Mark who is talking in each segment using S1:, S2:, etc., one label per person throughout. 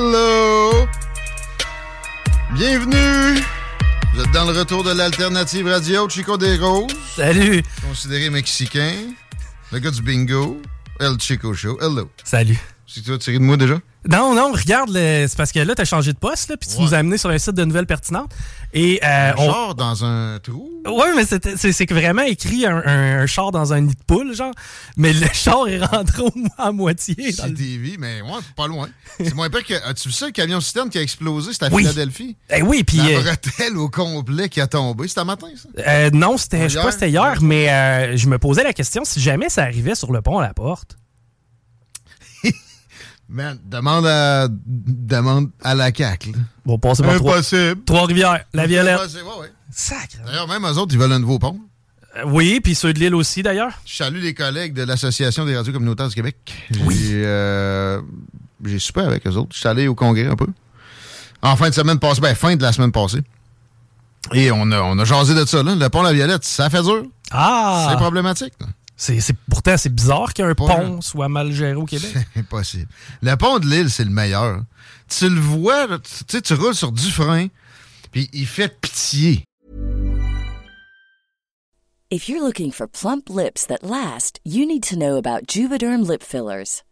S1: Hello! Bienvenue! Vous êtes dans le retour de l'alternative radio, Chico des Roses.
S2: Salut!
S1: Considéré mexicain. Le gars du bingo. El Chico Show. Hello.
S2: Salut.
S1: C'est tu vas tirer de moi déjà?
S2: Non, non, regarde, c'est parce que là, t'as changé de poste, là, puis tu
S1: Ouais.
S2: nous as amené sur un site de nouvelles pertinentes. Et euh, on...
S1: Genre dans un trou.
S2: Ouais, mais c'est c'est vraiment écrit un, un- un char dans un nid de poule, genre. Mais le char est rentré au mo- à moitié. dans le-
S1: CTV, mais ouais, pas loin. C'est moins pire que. As-tu vu ça, le camion citerne qui a explosé? C'était à
S2: Oui.
S1: Philadelphie?
S2: Eh oui, puis...
S1: La
S2: euh,
S1: bretelle au complet qui a tombé. C'était un matin, ça?
S2: euh, non, c'était, je sais pas c'était hier, mais euh, je me posais la question si jamais ça arrivait sur le pont à la porte.
S1: Man, demande à, demande à la CAQ.
S2: Bon, passer par trois,
S1: Impossible.
S2: Trois-Rivières, la Violette.
S1: Impossible, ouais, ouais.
S2: Sacre.
S1: D'ailleurs, même eux autres, ils veulent un nouveau pont.
S2: Euh, oui, puis ceux de l'île aussi, d'ailleurs.
S1: Je salue les collègues de l'Association des radios communautaires du Québec. J'ai
S2: Oui.
S1: euh, j'ai soupé avec eux autres. Je suis allé au congrès un peu. En fin de semaine passée, ben, fin de la semaine passée. Et on a, on a jasé de ça, là. Le pont La Violette, ça fait dur.
S2: Ah!
S1: C'est problématique. là.
S2: C'est, c'est- pourtant, c'est bizarre qu'un pont soit mal géré au Québec.
S1: C'est impossible. Le pont de l'île, c'est le meilleur. Tu le vois, tu tu roules sur du frein, puis il fait pitié.
S3: If you're looking for plump lips that last, you need to know about Juvederm lip fillers.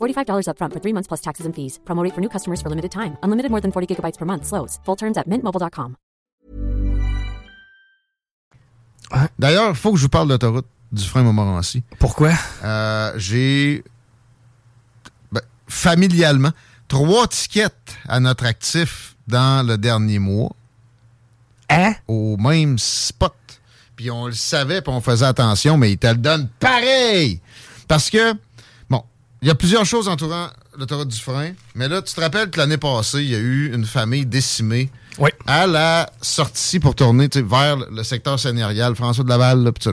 S4: $45 upfront for three months plus taxes and fees. Promo rate for new customers for limited time. Unlimited more than 40 gigabytes per month. Slows. Full terms at mintmobile.com.
S1: D'ailleurs, il faut que je vous parle de l'autoroute du frein Montmorency.
S2: Pourquoi?
S1: Euh, j'ai ben, familialement trois tickets à notre actif dans le dernier mois
S2: Hein?
S1: au même spot. Puis on le savait, puis on faisait attention, mais ils te le donnent pareil. Parce que, il y a plusieurs choses entourant l'autoroute du frein, mais là, tu te rappelles que l'année passée, il y a eu une famille décimée
S2: Oui.
S1: à la sortie pour tourner vers le secteur sénérial, François de Laval, là, pis ça.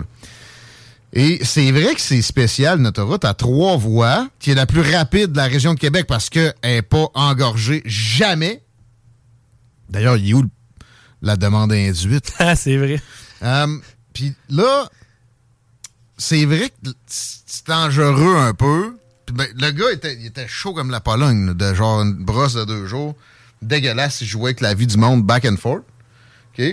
S1: Et c'est vrai que c'est spécial, notre autoroute à trois voies, qui est la plus rapide de la région de Québec parce qu'elle n'est pas engorgée jamais. D'ailleurs, il est où le- la demande induite?
S2: Ah, c'est vrai.
S1: Euh, Puis là, c'est vrai que c'est dangereux un peu. Puis ben, le gars était, il était chaud comme la Pologne, là, de genre une brosse de deux jours. dégueulasse si je jouais avec la vie du monde back and forth. OK?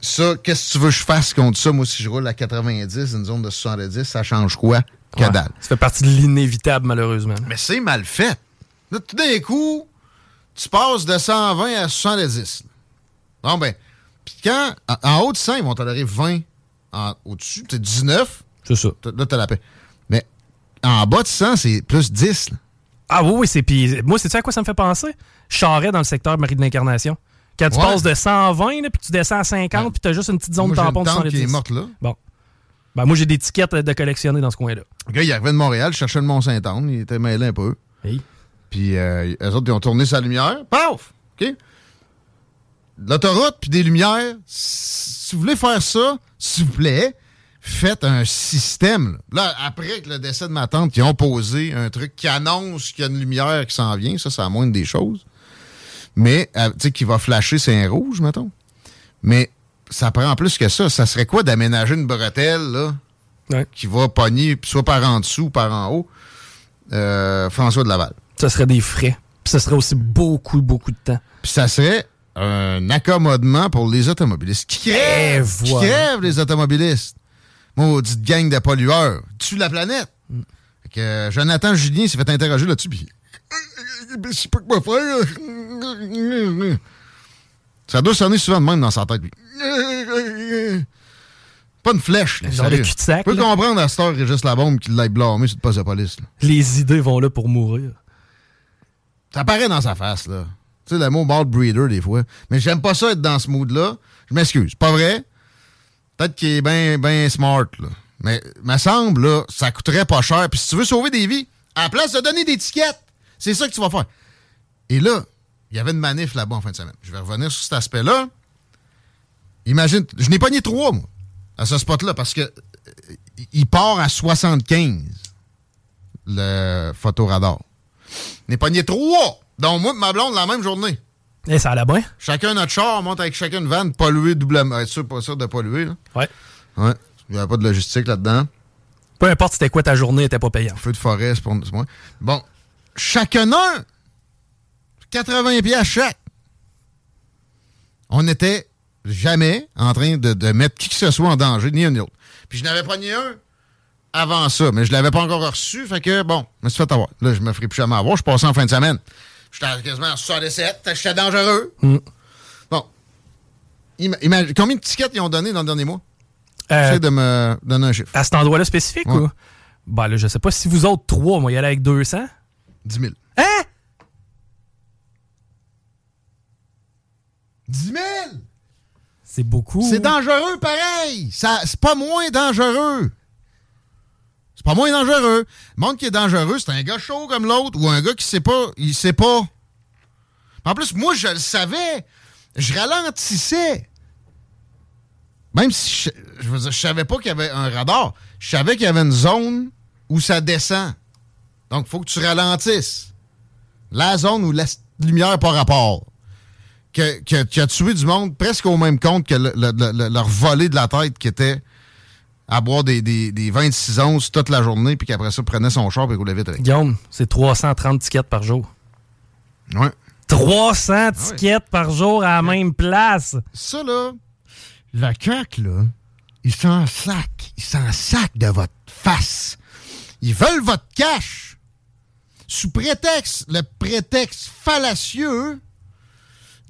S1: Ça, qu'est-ce que tu veux que je fasse contre ça? Moi, si je roule à 90, une zone de 70, ça change quoi? Que
S2: Ouais.
S1: dalle?
S2: Ça fait partie de l'inévitable, malheureusement.
S1: Mais c'est mal fait. Là, tout d'un coup, tu passes de 120 à 70. Bon, ben, puis quand, en, en haut de 100, ils vont tolérer 20. En- Au-dessus, c'est 19.
S2: C'est ça.
S1: Là, t'as la paix. En bas de 100, c'est plus 10. là.
S2: Ah oui, oui, c'est. Puis moi, c'est ça à quoi ça me fait penser? Charret dans le secteur Marie de l'Incarnation. Quand tu
S1: Ouais.
S2: passes de 120, là, puis tu descends à 50,
S1: Ouais.
S2: puis tu as juste une petite zone
S1: Moi, j'ai
S2: tampon de
S1: tante
S2: 110.
S1: qui est morte là.
S2: Bon. Ben, moi, j'ai des tickets de collectionner dans ce coin-là.
S1: Le gars, il arrivait de Montréal, il cherchait le Mont-Saint-Anne, il était mêlé un peu.
S2: Hey.
S1: Puis euh, eux autres, ils ont tourné sa lumière. Paf! OK? L'autoroute, puis des lumières. Si vous voulez faire ça, s'il vous plaît, faites un système. Là, Là, après que le décès de ma tante, ils ont posé un truc qui annonce qu'il y a une lumière qui s'en vient. Ça, c'est la moindre des choses. Mais, euh, tu sais, qui va flasher, c'est un rouge, mettons. Mais ça prend plus que ça. Ça serait quoi d'aménager une bretelle, là?
S2: Ouais.
S1: qui va pogner soit par en dessous ou par en haut, euh, François de Laval.
S2: Ça serait des frais. Puis ça serait aussi beaucoup, beaucoup de temps.
S1: Puis ça serait un accommodement pour les automobilistes. Qui crèvent!
S2: Eh,
S1: Qui
S2: voilà.
S1: crèvent, les automobilistes! Maudite gang de pollueurs. Tue la planète.
S2: Mm.
S1: Fait que euh, Jonathan Julien s'est fait interroger là-dessus, puis... Je sais pas quoi faire. Ça doit sonner souvent de même dans sa tête. Pas une flèche, là, sérieux.
S2: de cul-de-sac,
S1: Je peux
S2: là.
S1: comprendre à cette heure, Régis Labombe qui l'aille blâmer sur le poste de police. là.
S2: Les idées vont là pour mourir.
S1: Ça paraît dans sa face, là. Tu sais, le mot bald breeder, des fois. Mais j'aime pas ça être dans ce mood-là. Je m'excuse. Pas vrai? Peut-être qu'il est bien ben smart, là. Mais, me semble, là, ça coûterait pas cher. Puis si tu veux sauver des vies, à la place de donner des tickets, c'est ça que tu vas faire. Et là, il y avait une manif là-bas en fin de semaine. Je vais revenir sur cet aspect-là. Imagine, je n'ai pogné trois, moi, à ce spot-là, parce que euh, il part à 75, le photoradar. Je n'ai pogné trois, dont moi et ma blonde la même journée.
S2: Et ça allait bien?
S1: Chacun notre char, on monte avec chacun une vanne, polluer doublement. Être sûr, pas sûr de polluer, là.
S2: Ouais.
S1: Ouais. Il n'y avait pas de logistique là-dedans.
S2: Peu importe c'était quoi ta journée, elle était pas payante.
S1: Feu de forêt, c'est pour moi. Bon. Chacun un. 80 pièces chaque. On n'était jamais en train de, de mettre qui que ce soit en danger, ni un ni l'autre. Puis je n'avais pas ni un avant ça, mais je l'avais pas encore reçu, fait que bon, je me suis fait avoir. Là, je me ferai plus jamais avoir. Je suis passé en fin de semaine. J'étais quasiment en 67, j'étais dangereux.
S2: Mm.
S1: Bon. Ima- imagine- combien de tickets ils ont donné dans le dernier mois?
S2: Euh,
S1: J'essaie de me donner un chiffre.
S2: à cet endroit-là spécifique,
S1: Ouais.
S2: ou? Ben là, je sais pas si vous autres trois, moi, y aller avec 200.
S1: 10 000.
S2: Hein?
S1: 10 000!
S2: C'est beaucoup.
S1: C'est dangereux pareil. C'est pas moins dangereux. Pas moins dangereux. Le monde qui est dangereux, c'est un gars chaud comme l'autre ou un gars qui sait pas, il sait pas. En plus, moi, je le savais. Je ralentissais. Même si je, je, veux savais pas qu'il y avait un radar, je savais qu'il y avait une zone où ça descend. Donc, il faut que tu ralentisses. La zone où la lumière par rapport que- que- qui a tué du monde presque au même compte que le- le- le- le- leur volée de la tête qui était à boire des, des, des 26 onces toute la journée, puis qu'après ça prenait son char et roulait vite avec.
S2: Guillaume, c'est 330 tickets par jour.
S1: Ouais.
S2: 300 tickets par jour à la même place.
S1: Ça, là, la CAQ, là, ils s'en sac. Ils s'en sac de votre face. Ils veulent votre cash. Sous prétexte, le prétexte fallacieux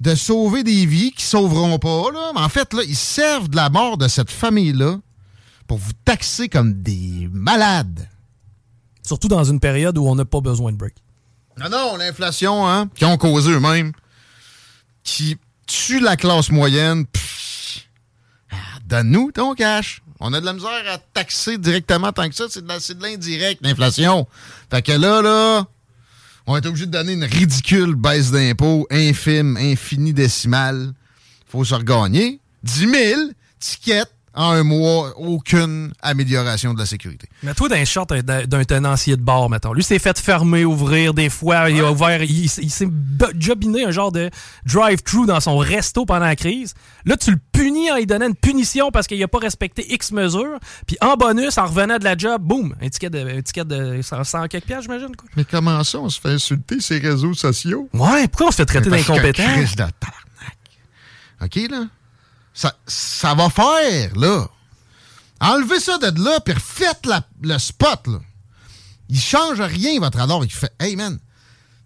S1: de sauver des vies qui sauveront pas, là. Mais en fait, là, ils servent de la mort de cette famille-là pour vous taxer comme des malades.
S2: Surtout dans une période où on n'a pas besoin de break.
S1: Non, non, l'inflation, hein, qui ont causé eux-mêmes, qui tue la classe moyenne. Ah, Donne-nous ton cash. On a de la misère à taxer directement tant que ça. C'est de l'indirect, l'inflation. Fait que là, là, on est obligé de donner une ridicule baisse d'impôts, infime, infini décimale. Faut se regagner. 10 000 tickets en un mois, aucune amélioration de la sécurité.
S2: Mais toi, d'un short d'un tenancier de bar, mettons. Lui, s'est fait fermer, ouvrir des fois. Il a ouvert. Il, s'est jobiné un genre de drive-thru dans son resto pendant la crise. Là, tu le punis en lui donnant une punition parce qu'il n'a pas respecté X mesures. Puis en bonus, en revenant de la job, boum, un ticket de, un ticket de 100 quelques piastres, j'imagine.
S1: Mais comment ça, on se fait insulter ces réseaux sociaux?
S2: Ouais, pourquoi on se fait traiter d'incompétent?
S1: OK, là? Ça, ça va faire, là. Enlevez ça de là, puis refaites le spot, là. Il change rien, votre radar. Il fait, hey, man.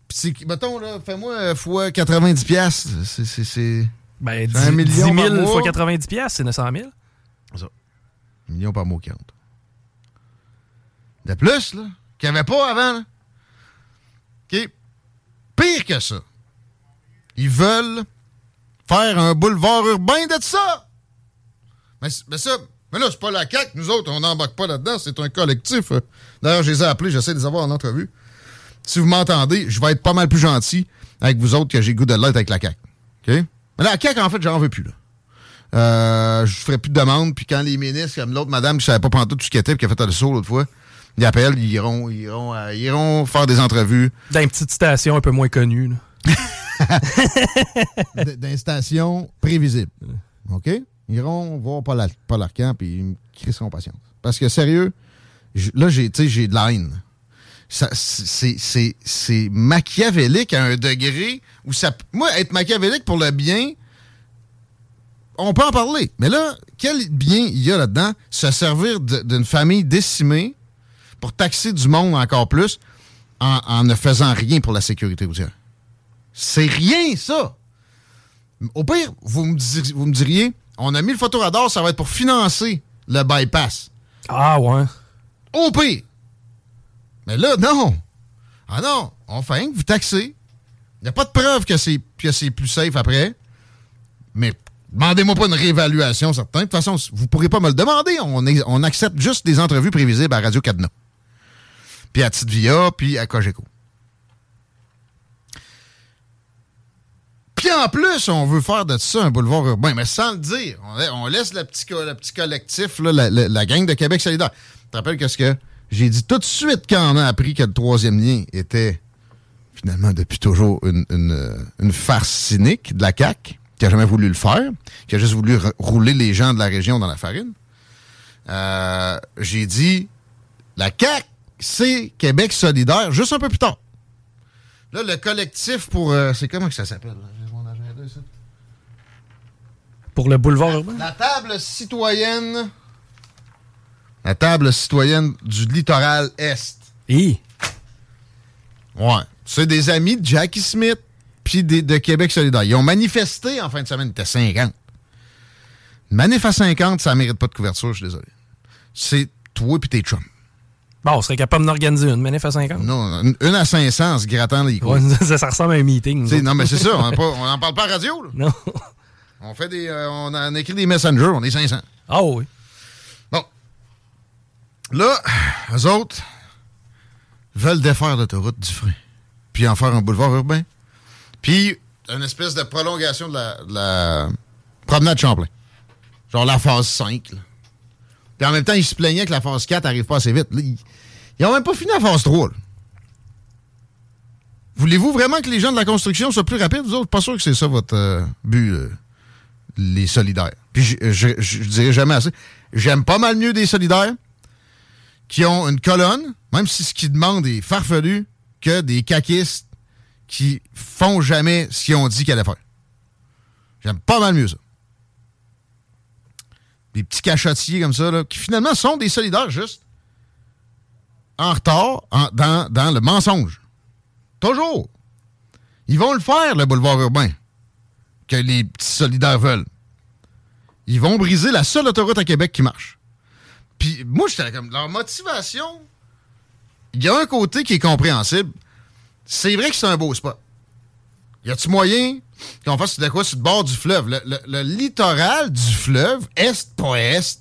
S1: Puis, mettons, là, fais-moi fois 90 pièces. C'est...
S2: Ben, 10, 1 million 10 000 fois 90 pièces, c'est 900 000.
S1: Ça. Un million par mois qui rentre. De plus, là, qu'il n'y avait pas avant, là. OK? Pire que ça. Ils veulent faire un boulevard urbain de ça. Mais, ça, mais là, c'est pas la CAQ. Nous autres, on n'embarque pas là-dedans. C'est un collectif. D'ailleurs, je les ai appelés. J'essaie de les avoir en entrevue. Si vous m'entendez, je vais être pas mal plus gentil avec vous autres que j'ai goût de l'être avec la CAQ. OK? Mais la CAQ, en fait, j'en veux plus, là. Euh, je ferai plus de demandes. Puis quand les ministres, comme l'autre madame qui savait pas prendre tout ce qui était, qui a fait le saut l'autre fois, ils appellent, ils iront, ils iront, euh, ils iront faire des entrevues.
S2: Dans une petite station un peu moins connue.
S1: d'installations prévisibles. OK? Ils iront voir Paul, Paul Arcan puis ils me crisseront patience. Parce que sérieux, là, j'ai de la. C'est machiavélique à un degré où ça. Moi, être machiavélique pour le bien, on peut en parler. Mais là, quel bien il y a là-dedans? Se servir d'une famille décimée pour taxer du monde encore plus en, en ne faisant rien pour la sécurité routière. C'est rien, ça. Au pire, vous me, diriez, vous me diriez, on a mis le photoradar, ça va être pour financer le bypass.
S2: Ah ouais.
S1: Au pire. Mais là, non. Ah non, on fait que vous taxez. Il n'y a pas de preuve que c'est, plus safe après. Mais demandez-moi pas une réévaluation, certain. De toute façon, vous ne pourrez pas me le demander. On, on accepte juste des entrevues prévisibles à Radio Cadena. Puis à Titvia, puis à Cogeco. Puis en plus, on veut faire de ça un boulevard urbain, mais sans le dire. On, laisse le petit, le petit collectif, la, gang de Québec solidaire. Tu te rappelles qu'est-ce que j'ai dit tout de suite quand on a appris que le troisième lien était finalement depuis toujours une, farce cynique de la CAQ, qui a jamais voulu le faire, qui a juste voulu rouler les gens de la région dans la farine. Euh, j'ai dit, la CAQ, c'est Québec solidaire, juste un peu plus tard. Là, le collectif pour... Euh, c'est comment que ça s'appelle?
S2: Pour le boulevard urbain?
S1: La table citoyenne. La table citoyenne du littoral Est.
S2: Et?
S1: Ouais. C'est des amis de Jackie Smith puis de Québec solidaire. Ils ont manifesté en fin de semaine. Ils étaient 50. manif à 50, ça mérite pas de couverture, je suis désolé. C'est toi puis tes chums.
S2: Bon, on serait capable d'organiser une manif à 50.
S1: Non, une à 500 en se grattant les
S2: couilles. ça, ça, ressemble à un meeting.
S1: Non, mais c'est ça. On n'en parle pas à radio. Là.
S2: Non.
S1: On fait des. Euh, on, écrit des messengers, on est 500.
S2: Ah oui.
S1: Bon. Là, eux autres veulent défaire l'autoroute du frein. Puis en faire un boulevard urbain. Puis une espèce de prolongation de la, promenade Champlain. Genre la phase 5. Puis en même temps, ils se plaignaient que la phase 4 n'arrive pas assez vite. ils n'ont même pas fini la phase 3. Voulez-vous vraiment que les gens de la construction soient plus rapides? Vous autres, pas sûr que c'est ça votre euh, but. Euh les solidaires. Puis je, dirais jamais assez. J'aime pas mal mieux des solidaires qui ont une colonne, même si ce qu'ils demandent est farfelu, que des caquistes qui font jamais ce qu'ils ont dit qu'ils allaient faire. J'aime pas mal mieux ça. Des petits cachotiers comme ça, là, qui finalement sont des solidaires juste en retard dans le mensonge. Toujours. Ils vont le faire, le boulevard urbain que les petits solidaires veulent. Ils vont briser la seule autoroute à Québec qui marche. Puis moi, j'étais comme, leur motivation, il y a un côté qui est compréhensible. C'est vrai que c'est un beau spot. Y a-tu moyen qu'on fasse de quoi sur le bord du fleuve? Le, littoral du fleuve, est, pas est,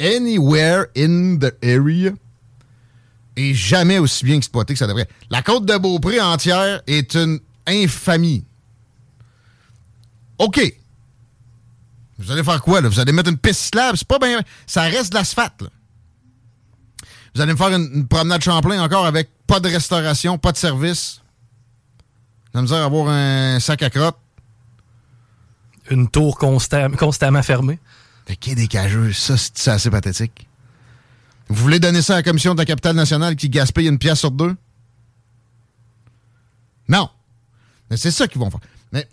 S1: anywhere in the area, est jamais aussi bien exploité que ça devrait. La côte de Beaupré entière est une infamie. OK. Vous allez faire quoi, là? Vous allez mettre une piste cyclable? C'est pas bien. Ça reste de l'asphalte, là. Vous allez me faire une, une promenade Champlain encore avec pas de restauration, pas de service. La misère à avoir un sac à crotte.
S2: Une tour constam- constamment fermée.
S1: Le quai des cageux, ça, c'est assez pathétique. Vous voulez donner ça à la commission de la capitale nationale qui gaspille une pièce sur deux? Non. Mais c'est ça qu'ils vont faire. Mais.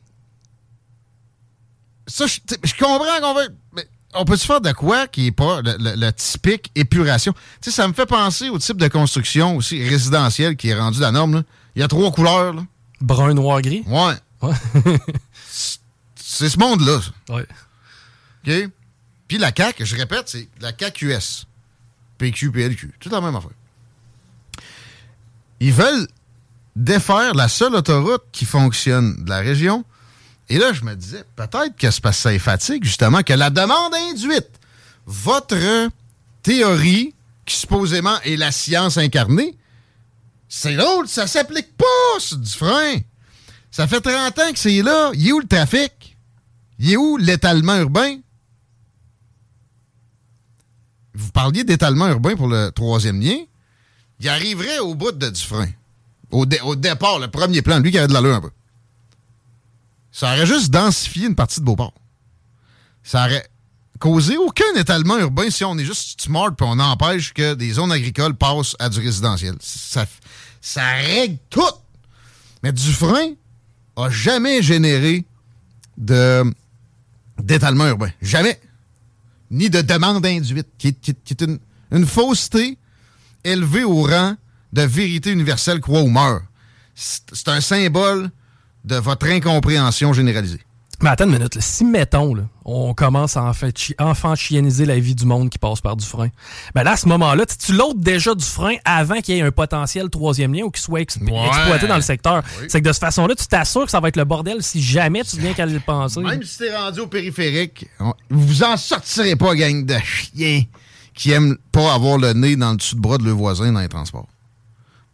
S1: Ça, je, comprends qu'on veut. Mais on peut-tu faire de quoi qui est pas le, le- le typique épuration? Tu sais, ça me fait penser au type de construction aussi résidentielle qui est rendu la norme. là. Il y a trois couleurs. Là.
S2: Brun, noir, gris?
S1: Ouais.
S2: Ouais.
S1: C'est ce monde-là.
S2: Ouais.
S1: OK? Puis la CAQ, je répète, c'est la CAQ-US. PQ, PLQ. Tout la même affaire. Ils veulent défaire la seule autoroute qui fonctionne de la région. Et là, je me disais, peut-être que c'est parce que ça les fatigue, justement, que la demande induite, votre théorie, qui supposément est la science incarnée, c'est l'autre, ça s'applique pas sur du frein. Ça fait 30 ans que c'est là. Il est où le trafic? Il est où l'étalement urbain? Vous parliez d'étalement urbain pour le troisième lien. Il arriverait au bout de Dufresne. Au, au départ, le premier plan, lui qui avait de l'allure un peu. Ça aurait juste densifié une partie de Beauport. Ça aurait causé aucun étalement urbain si on est juste smart puis on empêche que des zones agricoles passent à du résidentiel. Ça, ça règle tout. Mais Dufresne a jamais généré de d'étalement urbain. Jamais. Ni de demande induite, qui est, une, une fausseté élevée au rang de vérité universelle, croit ou meurt. C'est un symbole de votre incompréhension généralisée.
S2: Mais attends une minute. là. Si, mettons, là, on commence à enfant, chi- enfanchieniser la vie du monde qui passe par du frein, ben là, à ce moment-là, tu- l'autres déjà du frein avant qu'il y ait un potentiel troisième lien ou qu'il soit exp-
S1: Ouais.
S2: exploité dans le secteur?
S1: Oui.
S2: C'est que de cette façon-là, tu t'assures que ça va être le bordel si jamais tu viens qu'à le penser.
S1: Même si t'es rendu au périphérique, on- vous en sortirez pas, gang de chiens qui aiment pas avoir le nez dans le dessous de bras de leurs voisins dans les transports.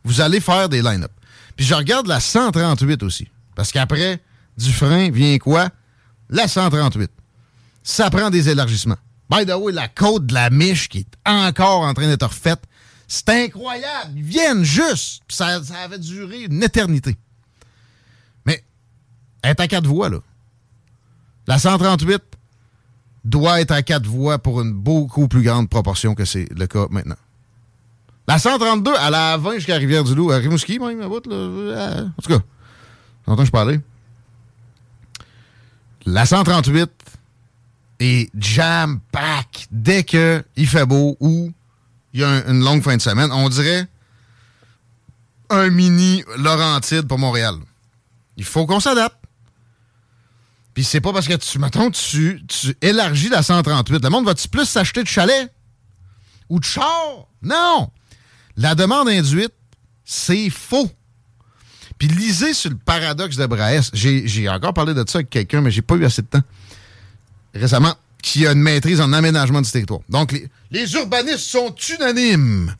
S1: Vous allez faire des line-up. Puis je regarde la 138 aussi. Parce qu'après, du frein vient quoi? La 138. Ça prend des élargissements. By the way, la côte de la Miche qui est encore en train d'être refaite, c'est incroyable. Ils viennent juste. Ça, ça avait duré une éternité. Mais elle est à quatre voies, là. La 138 doit être à quatre voies pour une beaucoup plus grande proportion que c'est le cas maintenant. La 132, elle a à 20 jusqu'à Rivière-du-Loup, à Rimouski même, à là. Euh, En tout cas, longtemps que je parlais. La 138 est jam-pack dès qu'il fait beau ou il y a un- une longue fin de semaine. On dirait un mini Laurentide pour Montréal. Il faut qu'on s'adapte. Puis c'est pas parce que tu, mettons, tu, tu élargis la 138. Le monde va-tu plus s'acheter de chalet? Ou de char? Non! La demande induite, c'est faux. Puis lisez sur le paradoxe de Braès. J'ai encore parlé de ça avec quelqu'un, mais j'ai pas eu assez de temps. Récemment, qui a une maîtrise en aménagement du territoire. Donc, les, urbanistes sont unanimes.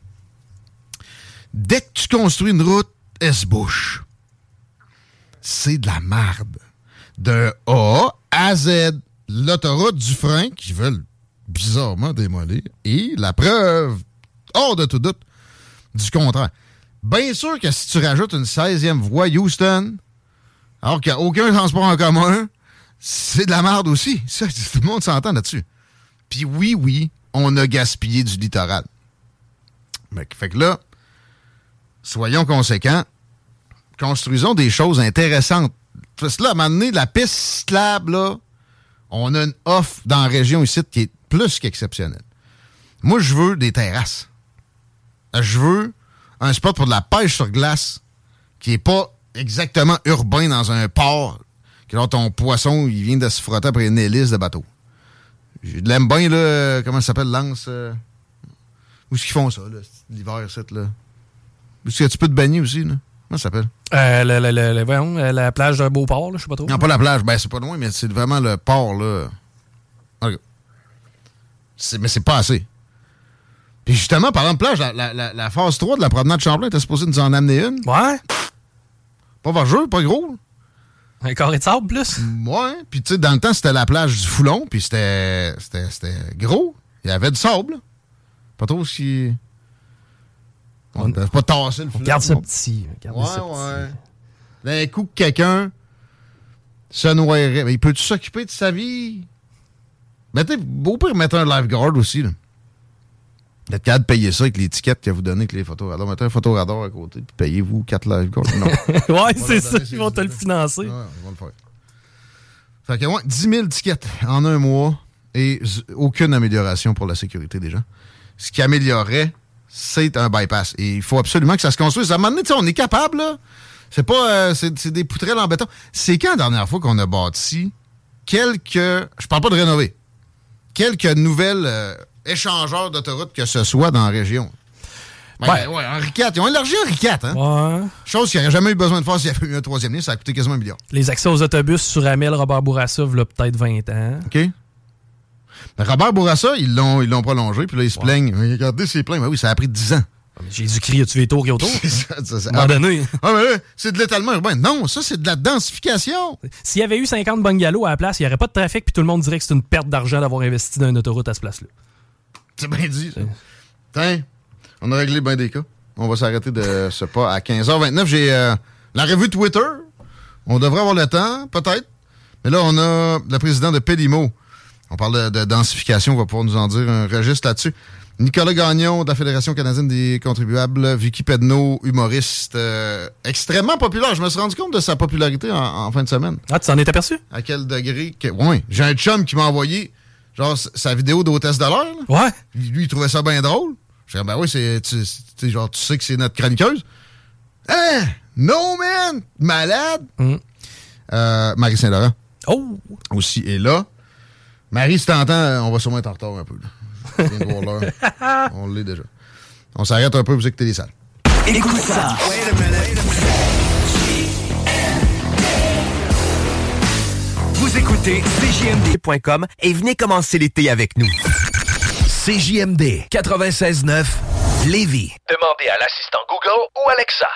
S1: Dès que tu construis une route, S-bouche. C'est de la marde de A à Z. L'autoroute du frein qu'ils veulent bizarrement démolir. Et la preuve, hors de tout doute, du contraire. Bien sûr que si tu rajoutes une 16e voie Houston, alors qu'il n'y a aucun transport en commun, c'est de la merde aussi. Tout le monde s'entend là-dessus. Puis oui, oui, on a gaspillé du littoral. Mais, fait que là, soyons conséquents, construisons des choses intéressantes. Parce que là, à un moment donné, la piste cyclable, là, on a une offre dans la région ici qui est plus qu'exceptionnelle. Moi, je veux des terrasses. Je veux un spot pour de la pêche sur glace qui est pas exactement urbain dans un port, que là, ton poisson, il vient de se frotter après une hélice de bateau. Je l'aime bien, là, comment ça s'appelle, Lance? euh, où est-ce qu'ils font ça, là, l'hiver, cette, là? Où est-ce que tu peux te baigner aussi, là? Comment ça s'appelle?
S2: Euh, le- le- le- voyons, euh, la plage de Beauport, là, je sais pas trop.
S1: Non, pas la plage. Ben, c'est pas loin, mais c'est vraiment le port, là. C'est- Mais c'est pas assez. Puis justement, parlant de plage, la, la- la- la phase 3 de la promenade Champlain était supposée nous en amener une.
S2: Ouais?
S1: Pas vargeux, pas gros.
S2: Un carré de sable plus?
S1: Ouais. Puis, tu sais, dans le temps, c'était la plage du Foulon, puis c'était gros. Il y avait du sable. Pas trop si. On ne devait pas tasser le
S2: On
S1: fleuve.
S2: garde ça petit. Garde
S1: Ouais,
S2: ça
S1: ouais. D'un coup, que quelqu'un se noierait. Mais il peut-tu s'occuper de sa vie? Mettez, au pire, mettre un lifeguard aussi, là. D'être capable de payer ça avec l'étiquette que vous donnez avec les photos radars. Mettez un photoradar à côté, puis payez-vous 4 lifeguards. Non.
S2: ouais, c'est ça. Ils vont te le financer.
S1: Ouais, on va le faire. Fait que, ouais, 10 000 tickets en un mois et aucune amélioration pour la sécurité des gens. Ce qui améliorerait, c'est un bypass. Et il faut absolument que ça se construise. À un moment donné, on est capable, là. C'est pas. euh, c'est c'est des poutrelles en béton. C'est quand la dernière fois qu'on a bâti quelques. Je parle pas de rénover. Quelques nouvelles euh, échangeurs d'autoroutes que ce soit dans la région. Ben,
S2: Ouais.
S1: ouais, Henri IV. Ils ont élargi Henri IV, hein?
S2: Ouais.
S1: Chose qu'il n'y aurait jamais eu besoin de faire s'il y avait eu un troisième lien. Ça a coûté quasiment un milliard.
S2: Les accès aux autobus sur Amel, Robert Bourassa, il peut-être 20 ans.
S1: OK? Mais Robert Bourassa, ils l'ont, ils l'ont prolongé, puis là, ils se plaignent. Regardez, c'est plein. Ben oui, ça a pris 10 ans.
S2: Jésus-Christ, as-tu les tours autour? À un
S1: Ah,
S2: donné,
S1: ah, mais là, c'est de l'étalement urbain. Non, ça, c'est de la densification.
S2: s'il y avait eu 50 bungalows à la place, il n'y aurait pas de trafic, puis tout le monde dirait que c'est une perte d'argent d'avoir investi dans une autoroute à ce place-là.
S1: C'est bien dit, ça. Tiens, on a réglé bien des cas. On va s'arrêter de ce pas à 15h29. J'ai euh, la revue Twitter. On devrait avoir le temps, peut-être. Mais là, on a le président de Pédimo. On parle de, de densification. On va pouvoir nous en dire un registre là-dessus. Nicolas Gagnon de la Fédération canadienne des contribuables. Vicky Pedneau, humoriste euh, extrêmement populaire. Je me suis rendu compte de sa popularité en, en fin de semaine.
S2: Ah, tu t'en es aperçu?
S1: À quel degré que... Ouais, j'ai un chum qui m'a envoyé genre sa vidéo d'hôtesse de l'air. là.
S2: Ouais.
S1: Lui, il trouvait ça bien drôle. Je dis, ben oui, c'est, tu, genre, tu sais que c'est notre chroniqueuse. Hein? No, man! Malade!
S2: Mm.
S1: Euh, Marie Saint-Laurent
S2: Oh!
S1: aussi est là. Marie, si t'entends, on va sûrement être en retard un peu. Là. Je viens de voir l'heure. on l'est déjà. On s'arrête un peu, vous écoutez les salles.
S5: Écoute ça. Vous écoutez CJMD.com et venez commencer l'été avec nous. CJMD 96.9 Lévis.
S6: Demandez à l'assistant Google ou Alexa.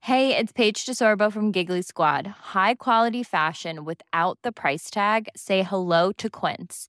S7: Hey, it's Paige DeSorbo from Giggly Squad. High quality fashion without the price tag. Say hello to Quince.